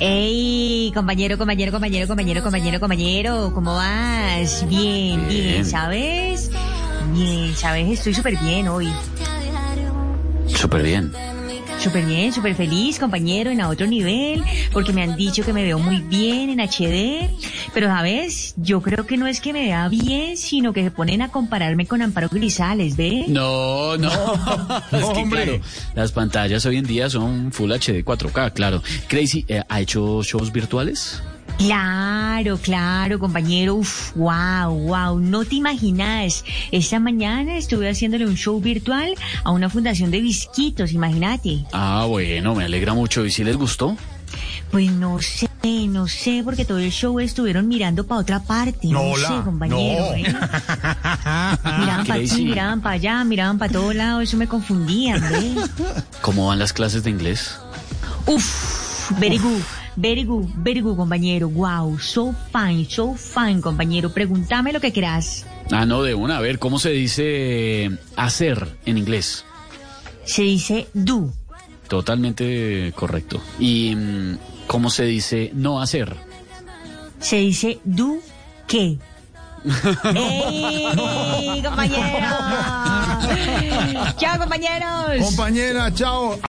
Ey, compañero, compañero, compañero, compañero, compañero, compañero, ¿cómo vas? Bien, bien, Bien. ¿sabes? Bien, ¿sabes? Estoy súper bien hoy. Súper bien. Súper bien, súper feliz, compañero, en a otro nivel, porque me han dicho que me veo muy bien en HD, pero sabes, yo creo que no es que me vea bien, sino que se ponen a compararme con Amparo Grisales, ¿ve? No, no. es que hombre. claro, las pantallas hoy en día son Full HD 4K, claro. Crazy, eh, ¿ha hecho shows virtuales? Claro, claro, compañero. Uf, wow, wow. No te imaginas. Esta mañana estuve haciéndole un show virtual a una fundación de bisquitos, imagínate. Ah, bueno, me alegra mucho. ¿Y si les gustó? Pues no sé, no sé, porque todo el show estuvieron mirando para otra parte. No, No, sé, compañero. no. ¿eh? Miraban para aquí, miraban para allá, miraban para todos lados. Eso me confundía, ¿ves? ¿Cómo van las clases de inglés? Uf, very good, very good, very good, compañero. Wow, so fine, so fine, compañero. Pregúntame lo que quieras. Ah, no, de una. A ver, ¿cómo se dice hacer en inglés? Se dice do. Totalmente correcto. ¿Y mm, cómo se dice no hacer? Se dice do qué. ¡Ey, compañero! ¡Chao, compañeros! Compañera, chao.